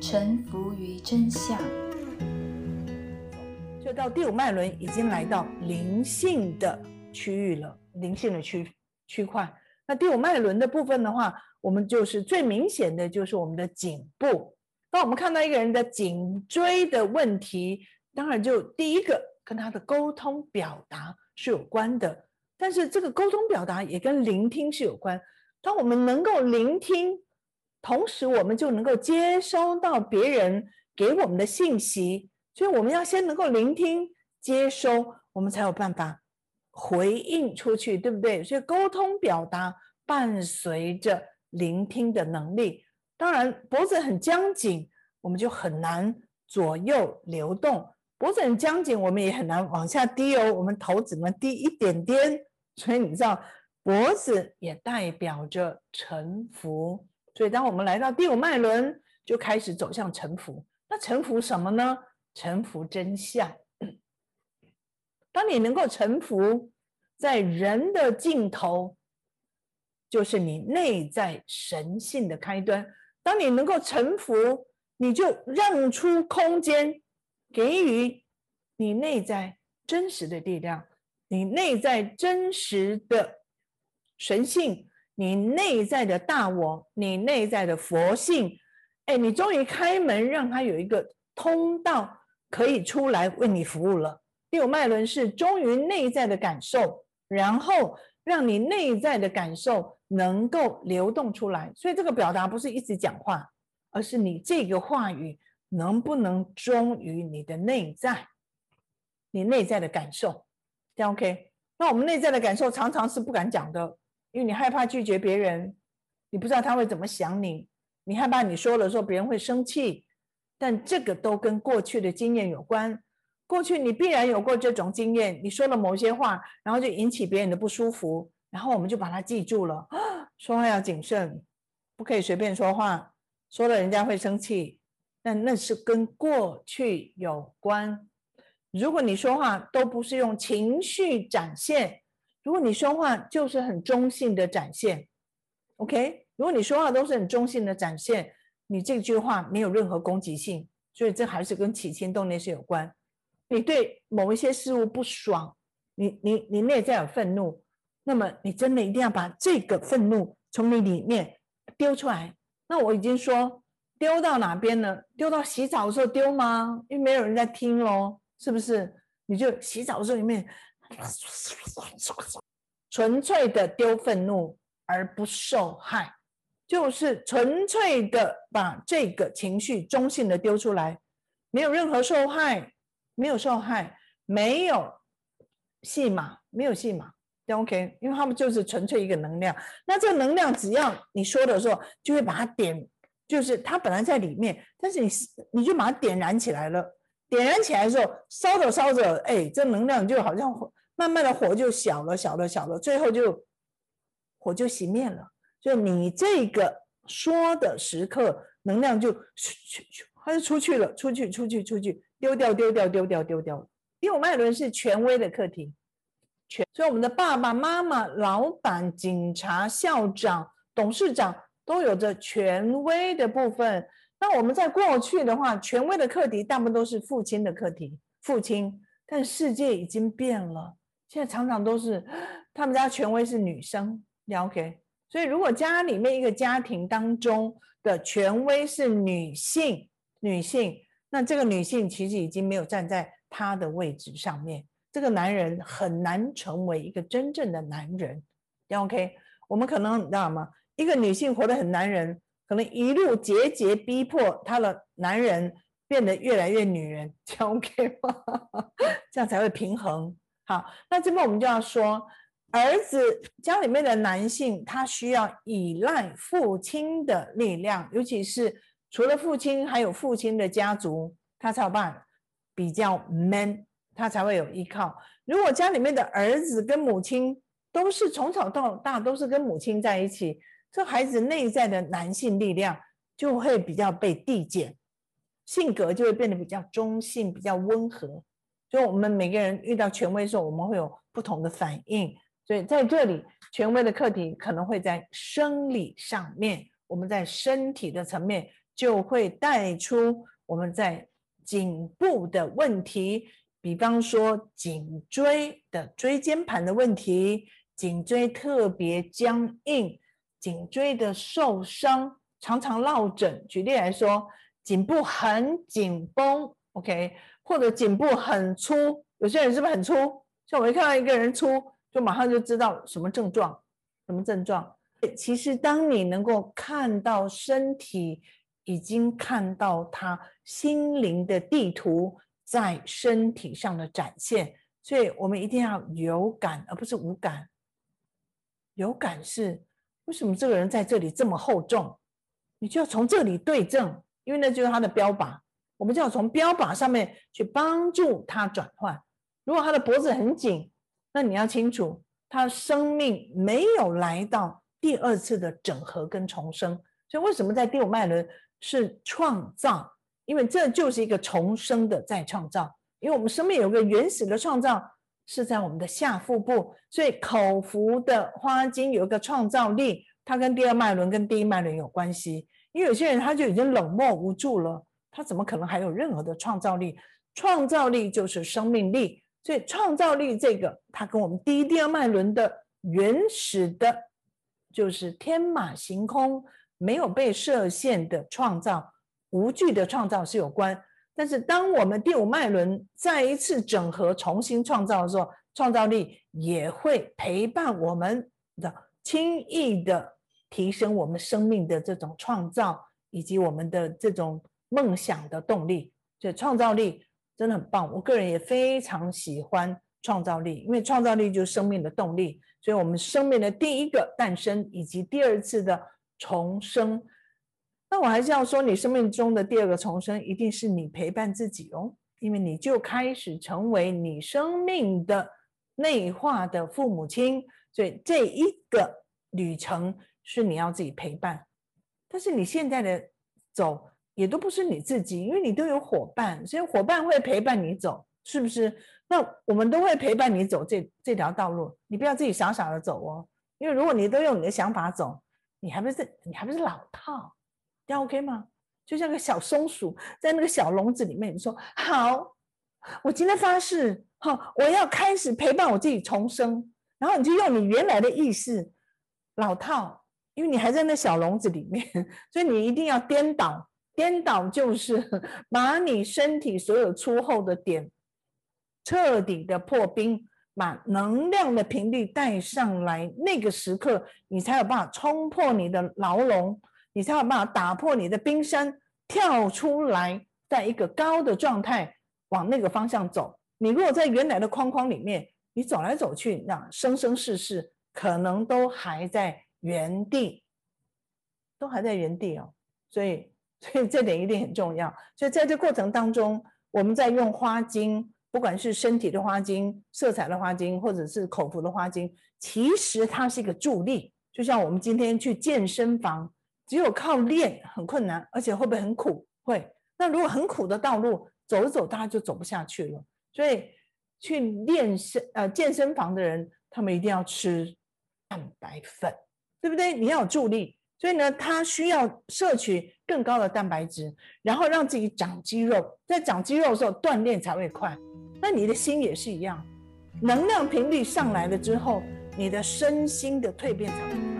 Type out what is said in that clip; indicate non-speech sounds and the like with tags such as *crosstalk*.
臣服于真相。就到第五脉轮，已经来到灵性的区域了，灵性的区区块。那第五脉轮的部分的话，我们就是最明显的就是我们的颈部。当我们看到一个人的颈椎的问题，当然就第一个跟他的沟通表达是有关的。但是这个沟通表达也跟聆听是有关。当我们能够聆听，同时我们就能够接收到别人给我们的信息。所以我们要先能够聆听、接收，我们才有办法回应出去，对不对？所以沟通表达伴随着聆听的能力。当然，脖子很僵紧，我们就很难左右流动；脖子很僵紧，我们也很难往下低哦。我们头只能低一点点。所以你知道，脖子也代表着沉浮。所以当我们来到第五脉轮，就开始走向臣服。那臣服什么呢？臣服真相。当你能够臣服在人的尽头，就是你内在神性的开端。当你能够臣服，你就让出空间，给予你内在真实的力量，你内在真实的神性，你内在的大我，你内在的佛性。哎，你终于开门，让他有一个通道。可以出来为你服务了。第五脉轮是忠于内在的感受，然后让你内在的感受能够流动出来。所以这个表达不是一直讲话，而是你这个话语能不能忠于你的内在，你内在的感受，这样 OK？那我们内在的感受常常是不敢讲的，因为你害怕拒绝别人，你不知道他会怎么想你，你害怕你说了说别人会生气。但这个都跟过去的经验有关，过去你必然有过这种经验，你说了某些话，然后就引起别人的不舒服，然后我们就把它记住了。*gasps* 说话要谨慎，不可以随便说话，说了人家会生气。但那是跟过去有关。如果你说话都不是用情绪展现，如果你说话就是很中性的展现，OK？如果你说话都是很中性的展现。你这句话没有任何攻击性，所以这还是跟起心动念是有关。你对某一些事物不爽，你你你内在有愤怒，那么你真的一定要把这个愤怒从你里面丢出来。那我已经说丢到哪边了？丢到洗澡的时候丢吗？因为没有人在听喽，是不是？你就洗澡的时候里面纯粹的丢愤怒，而不受害。就是纯粹的把这个情绪中性的丢出来，没有任何受害，没有受害，没有戏码，没有戏码，这样 OK，因为他们就是纯粹一个能量。那这个能量只要你说的时候，就会把它点，就是它本来在里面，但是你你就把它点燃起来了。点燃起来的时候，烧着烧着，哎，这能量就好像慢慢的火就小了，小了，小了，最后就火就熄灭了。就你这个说的时刻，能量就去去去，它就出去了，出去出去出去，丢掉丢掉丢掉丢掉。第五脉轮是权威的课题，权，所以我们的爸爸妈妈、老板、警察、校长、董事长都有着权威的部分。那我们在过去的话，权威的课题大部分都是父亲的课题，父亲。但世界已经变了，现在常常都是他们家权威是女生，你 OK？所以，如果家里面一个家庭当中的权威是女性，女性，那这个女性其实已经没有站在她的位置上面，这个男人很难成为一个真正的男人。OK，我们可能你知道吗？一个女性活得很男人，可能一路节节逼迫她的男人变得越来越女人，OK 吗？*laughs* 这样才会平衡。好，那这边我们就要说。儿子家里面的男性，他需要依赖父亲的力量，尤其是除了父亲，还有父亲的家族，他才有办法比较 man，他才会有依靠。如果家里面的儿子跟母亲都是从小到大都是跟母亲在一起，这孩子内在的男性力量就会比较被递减，性格就会变得比较中性，比较温和。所以，我们每个人遇到权威的时候，我们会有不同的反应。所以在这里，权威的课题可能会在生理上面，我们在身体的层面就会带出我们在颈部的问题，比方说颈椎的椎间盘的问题，颈椎特别僵硬，颈椎的受伤，常常落枕。举例来说，颈部很紧绷，OK，或者颈部很粗，有些人是不是很粗？像我一看到一个人粗，就马上就知道什么症状，什么症状。其实，当你能够看到身体，已经看到他心灵的地图在身体上的展现，所以我们一定要有感，而不是无感。有感是为什么这个人在这里这么厚重，你就要从这里对症，因为那就是他的标靶，我们就要从标靶上面去帮助他转换。如果他的脖子很紧，那你要清楚，他生命没有来到。第二次的整合跟重生，所以为什么在第五脉轮是创造？因为这就是一个重生的再创造。因为我们生命有个原始的创造是在我们的下腹部，所以口服的花精有一个创造力，它跟第二脉轮跟第一脉轮有关系。因为有些人他就已经冷漠无助了，他怎么可能还有任何的创造力？创造力就是生命力，所以创造力这个它跟我们第一、第二脉轮的原始的。就是天马行空，没有被设限的创造，无惧的创造是有关。但是，当我们第五脉轮再一次整合、重新创造的时候，创造力也会陪伴我们的，轻易的提升我们生命的这种创造，以及我们的这种梦想的动力。所以，创造力真的很棒。我个人也非常喜欢创造力，因为创造力就是生命的动力。所以，我们生命的第一个诞生，以及第二次的重生，那我还是要说，你生命中的第二个重生，一定是你陪伴自己哦，因为你就开始成为你生命的内化的父母亲，所以这一个旅程是你要自己陪伴。但是你现在的走也都不是你自己，因为你都有伙伴，所以伙伴会陪伴你走，是不是？那我们都会陪伴你走这这条道路，你不要自己傻傻的走哦，因为如果你都用你的想法走，你还不是你还不是老套，这样 OK 吗？就像个小松鼠在那个小笼子里面，你说好，我今天发誓，好，我要开始陪伴我自己重生，然后你就用你原来的意识，老套，因为你还在那小笼子里面，*laughs* 所以你一定要颠倒，颠倒就是 *laughs* 把你身体所有粗厚的点。彻底的破冰，把能量的频率带上来，那个时刻你才有办法冲破你的牢笼，你才有办法打破你的冰山，跳出来，在一个高的状态往那个方向走。你如果在原来的框框里面，你走来走去，那生生世世可能都还在原地，都还在原地哦。所以，所以这点一定很重要。所以在这过程当中，我们在用花精。不管是身体的花精、色彩的花精，或者是口服的花精，其实它是一个助力。就像我们今天去健身房，只有靠练很困难，而且会不会很苦？会。那如果很苦的道路走着走，大家就走不下去了。所以去练身呃健身房的人，他们一定要吃蛋白粉，对不对？你要有助力。所以呢，他需要摄取更高的蛋白质，然后让自己长肌肉。在长肌肉的时候，锻炼才会快。那你的心也是一样，能量频率上来了之后，你的身心的蜕变才会。